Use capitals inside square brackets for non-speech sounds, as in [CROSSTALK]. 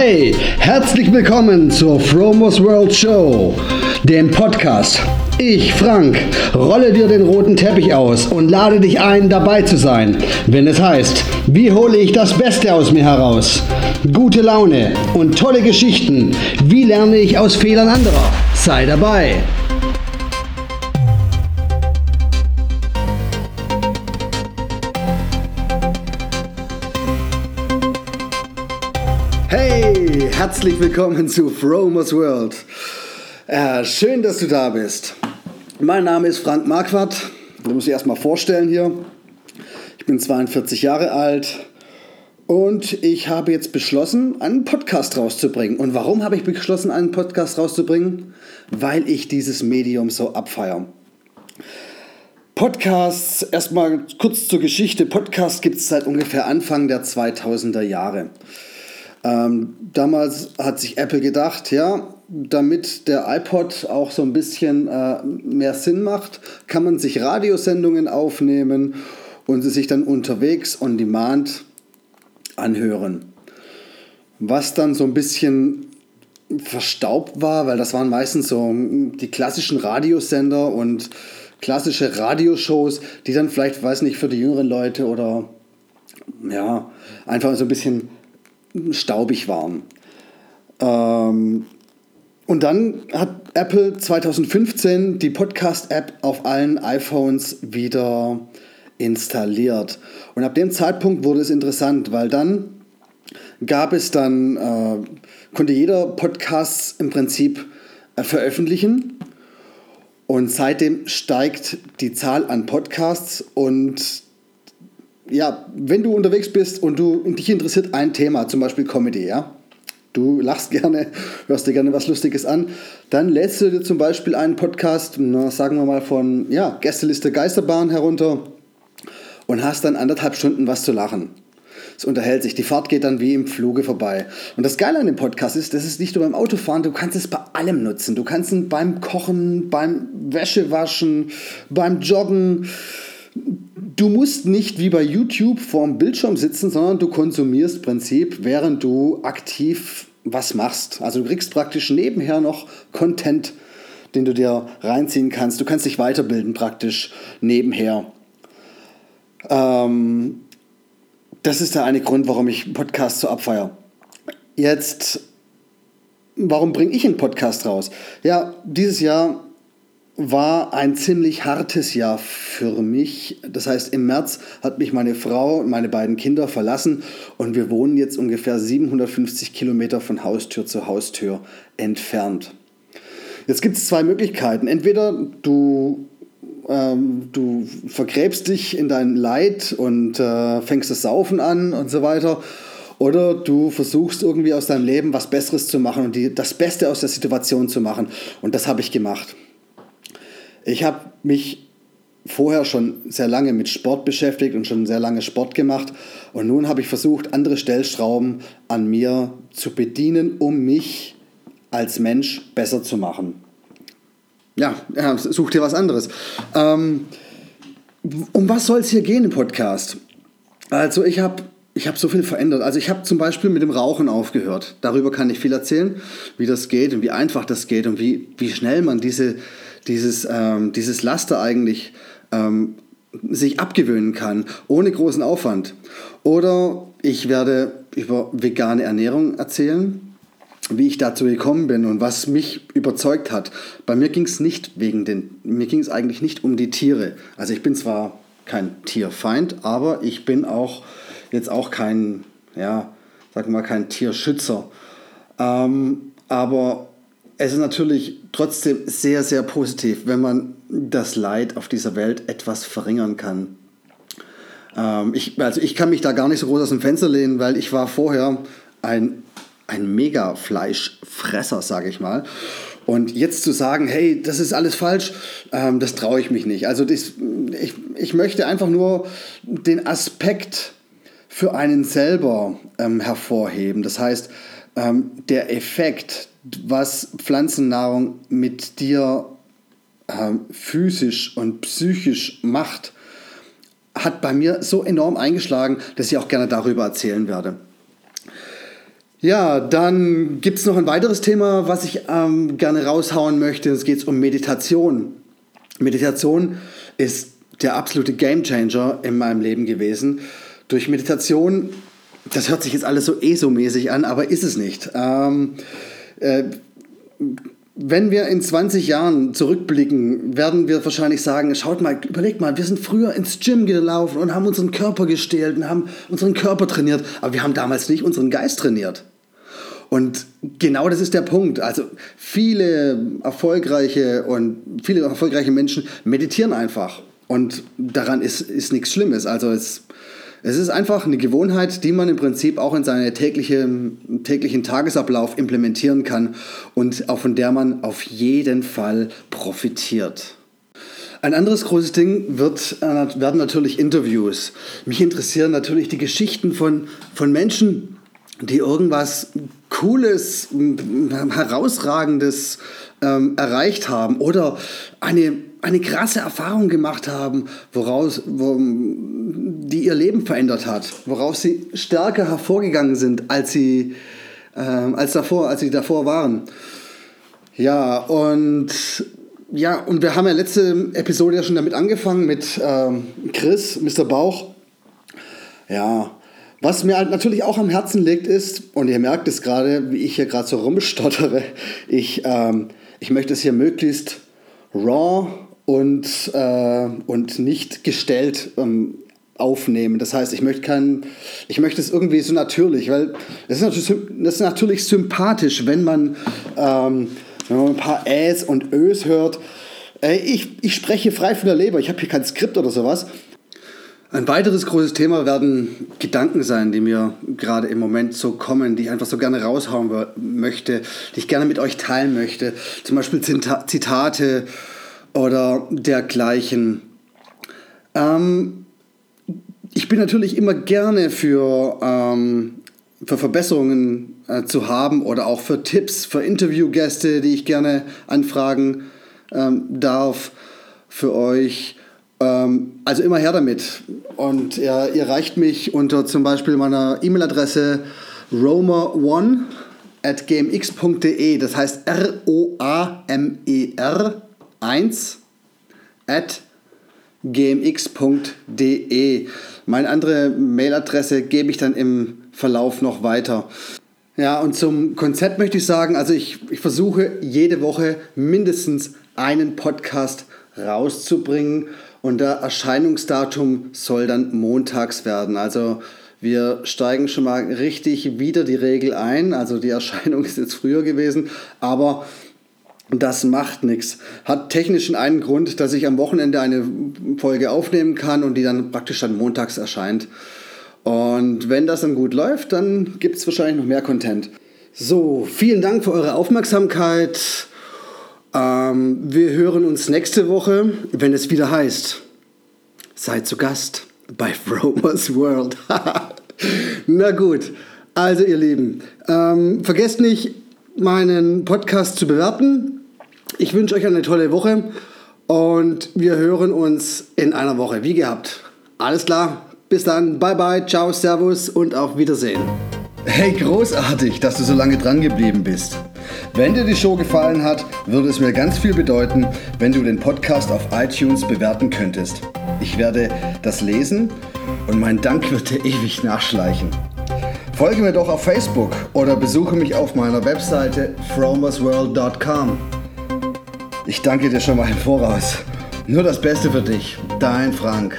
Hey, herzlich willkommen zur Fromos World Show, dem Podcast. Ich, Frank, rolle dir den roten Teppich aus und lade dich ein, dabei zu sein, wenn es heißt, wie hole ich das Beste aus mir heraus? Gute Laune und tolle Geschichten. Wie lerne ich aus Fehlern anderer? Sei dabei. Hey, herzlich willkommen zu Fromos World. Äh, schön, dass du da bist. Mein Name ist Frank Marquardt. Du musst dich erstmal vorstellen hier. Ich bin 42 Jahre alt und ich habe jetzt beschlossen, einen Podcast rauszubringen. Und warum habe ich beschlossen, einen Podcast rauszubringen? Weil ich dieses Medium so abfeiere. Podcasts, erstmal kurz zur Geschichte. Podcasts gibt es seit ungefähr Anfang der 2000er Jahre. Ähm, damals hat sich Apple gedacht, ja, damit der iPod auch so ein bisschen äh, mehr Sinn macht, kann man sich Radiosendungen aufnehmen und sie sich dann unterwegs on demand anhören. Was dann so ein bisschen verstaubt war, weil das waren meistens so die klassischen Radiosender und klassische Radioshows, die dann vielleicht, weiß nicht, für die jüngeren Leute oder ja, einfach so ein bisschen staubig waren. Ähm, und dann hat Apple 2015 die Podcast-App auf allen iPhones wieder installiert. Und ab dem Zeitpunkt wurde es interessant, weil dann gab es dann, äh, konnte jeder Podcasts im Prinzip äh, veröffentlichen. Und seitdem steigt die Zahl an Podcasts und ja, wenn du unterwegs bist und du dich interessiert ein Thema, zum Beispiel Comedy, ja, du lachst [LAUGHS] gerne, hörst dir gerne was Lustiges an, dann lädst du dir zum Beispiel einen Podcast, na, sagen wir mal von ja, Gästeliste Geisterbahn herunter und hast dann anderthalb Stunden was zu lachen. Es unterhält sich. Die Fahrt geht dann wie im Fluge vorbei. Und das Geile an dem Podcast ist, das ist nicht nur beim Autofahren, du kannst es bei allem nutzen. Du kannst ihn beim Kochen, beim Wäschewaschen, beim Joggen Du musst nicht wie bei YouTube vorm Bildschirm sitzen, sondern du konsumierst Prinzip, während du aktiv was machst. Also du kriegst praktisch nebenher noch Content, den du dir reinziehen kannst. Du kannst dich weiterbilden praktisch nebenher. Ähm, das ist der eine Grund, warum ich Podcasts so abfeier. Jetzt, warum bringe ich einen Podcast raus? Ja, dieses Jahr war ein ziemlich hartes Jahr für mich. Das heißt, im März hat mich meine Frau und meine beiden Kinder verlassen und wir wohnen jetzt ungefähr 750 Kilometer von Haustür zu Haustür entfernt. Jetzt gibt es zwei Möglichkeiten. Entweder du, ähm, du vergräbst dich in dein Leid und äh, fängst das Saufen an und so weiter. Oder du versuchst irgendwie aus deinem Leben was Besseres zu machen und die, das Beste aus der Situation zu machen. Und das habe ich gemacht. Ich habe mich vorher schon sehr lange mit Sport beschäftigt und schon sehr lange Sport gemacht. Und nun habe ich versucht, andere Stellschrauben an mir zu bedienen, um mich als Mensch besser zu machen. Ja, ja such dir was anderes. Ähm, um was soll es hier gehen im Podcast? Also ich habe ich habe so viel verändert. Also ich habe zum Beispiel mit dem Rauchen aufgehört. Darüber kann ich viel erzählen, wie das geht und wie einfach das geht und wie, wie schnell man diese, dieses, ähm, dieses Laster eigentlich ähm, sich abgewöhnen kann, ohne großen Aufwand. Oder ich werde über vegane Ernährung erzählen, wie ich dazu gekommen bin und was mich überzeugt hat. Bei mir ging es nicht wegen den, mir ging es eigentlich nicht um die Tiere. Also ich bin zwar kein Tierfeind, aber ich bin auch jetzt auch kein, ja, sag mal, kein Tierschützer. Ähm, aber es ist natürlich trotzdem sehr, sehr positiv, wenn man das Leid auf dieser Welt etwas verringern kann. Ähm, ich, also ich kann mich da gar nicht so groß aus dem Fenster lehnen, weil ich war vorher ein, ein Mega-Fleischfresser, sage ich mal. Und jetzt zu sagen, hey, das ist alles falsch, ähm, das traue ich mich nicht. Also das, ich, ich möchte einfach nur den Aspekt für einen selber ähm, hervorheben. Das heißt, ähm, der Effekt, was Pflanzennahrung mit dir ähm, physisch und psychisch macht, hat bei mir so enorm eingeschlagen, dass ich auch gerne darüber erzählen werde. Ja, dann gibt es noch ein weiteres Thema, was ich ähm, gerne raushauen möchte. Es geht um Meditation. Meditation ist der absolute Gamechanger in meinem Leben gewesen. Durch Meditation, das hört sich jetzt alles so ESO-mäßig an, aber ist es nicht. Ähm, äh, wenn wir in 20 Jahren zurückblicken, werden wir wahrscheinlich sagen, schaut mal, überlegt mal, wir sind früher ins Gym gelaufen und haben unseren Körper gestählt und haben unseren Körper trainiert, aber wir haben damals nicht unseren Geist trainiert. Und genau das ist der Punkt. Also viele erfolgreiche und viele erfolgreiche Menschen meditieren einfach. Und daran ist, ist nichts Schlimmes. Also es, es ist einfach eine Gewohnheit, die man im Prinzip auch in seinen täglichen, täglichen Tagesablauf implementieren kann und auch von der man auf jeden Fall profitiert. Ein anderes großes Ding wird, äh, werden natürlich Interviews. Mich interessieren natürlich die Geschichten von, von Menschen, die irgendwas Cooles, Herausragendes ähm, erreicht haben oder eine, eine krasse Erfahrung gemacht haben, woraus, wo, die ihr Leben verändert hat, woraus sie stärker hervorgegangen sind, als sie, ähm, als davor, als sie davor waren. Ja, und ja, und wir haben ja letzte Episode ja schon damit angefangen mit ähm, Chris, Mr. Bauch. Ja, was mir halt natürlich auch am Herzen liegt, ist, und ihr merkt es gerade, wie ich hier gerade so rumstottere, [LAUGHS] ich, ähm, ich möchte es hier möglichst raw und, äh, und nicht gestellt ähm, aufnehmen. Das heißt, ich möchte kein, ich möchte es irgendwie so natürlich, weil es ist natürlich, das ist natürlich sympathisch, wenn man, ähm, wenn man ein paar Äs und Ös hört. Äh, ich, ich spreche frei von der Leber, ich habe hier kein Skript oder sowas. Ein weiteres großes Thema werden Gedanken sein, die mir gerade im Moment so kommen, die ich einfach so gerne raushauen möchte, die ich gerne mit euch teilen möchte. Zum Beispiel Zitate oder dergleichen. Ähm, ich bin natürlich immer gerne für, ähm, für Verbesserungen äh, zu haben oder auch für Tipps, für Interviewgäste, die ich gerne anfragen ähm, darf für euch. Ähm, also immer her damit. Und ihr, ihr reicht mich unter zum Beispiel meiner E-Mail-Adresse romer1 at gmx.de. Das heißt R-O-A-M-E-R 1 at gmx.de. Meine andere Mailadresse gebe ich dann im Verlauf noch weiter. Ja, und zum Konzept möchte ich sagen, also ich, ich versuche jede Woche mindestens einen Podcast rauszubringen und der Erscheinungsdatum soll dann montags werden. Also wir steigen schon mal richtig wieder die Regel ein. Also die Erscheinung [LAUGHS] ist jetzt früher gewesen, aber das macht nichts. Hat technischen einen Grund, dass ich am Wochenende eine Folge aufnehmen kann und die dann praktisch dann montags erscheint. Und wenn das dann gut läuft, dann gibt es wahrscheinlich noch mehr Content. So, vielen Dank für eure Aufmerksamkeit. Ähm, wir hören uns nächste Woche, wenn es wieder heißt, seid zu Gast bei [LAUGHS] Fromers World. [LAUGHS] Na gut, also ihr Lieben, ähm, vergesst nicht, meinen Podcast zu bewerten. Ich wünsche euch eine tolle Woche und wir hören uns in einer Woche, wie gehabt. Alles klar, bis dann, bye bye, ciao, servus und auf Wiedersehen. Hey, großartig, dass du so lange dran geblieben bist. Wenn dir die Show gefallen hat, würde es mir ganz viel bedeuten, wenn du den Podcast auf iTunes bewerten könntest. Ich werde das lesen und mein Dank wird dir ewig nachschleichen. Folge mir doch auf Facebook oder besuche mich auf meiner Webseite fromersworld.com. Ich danke dir schon mal im Voraus. Nur das Beste für dich, dein Frank.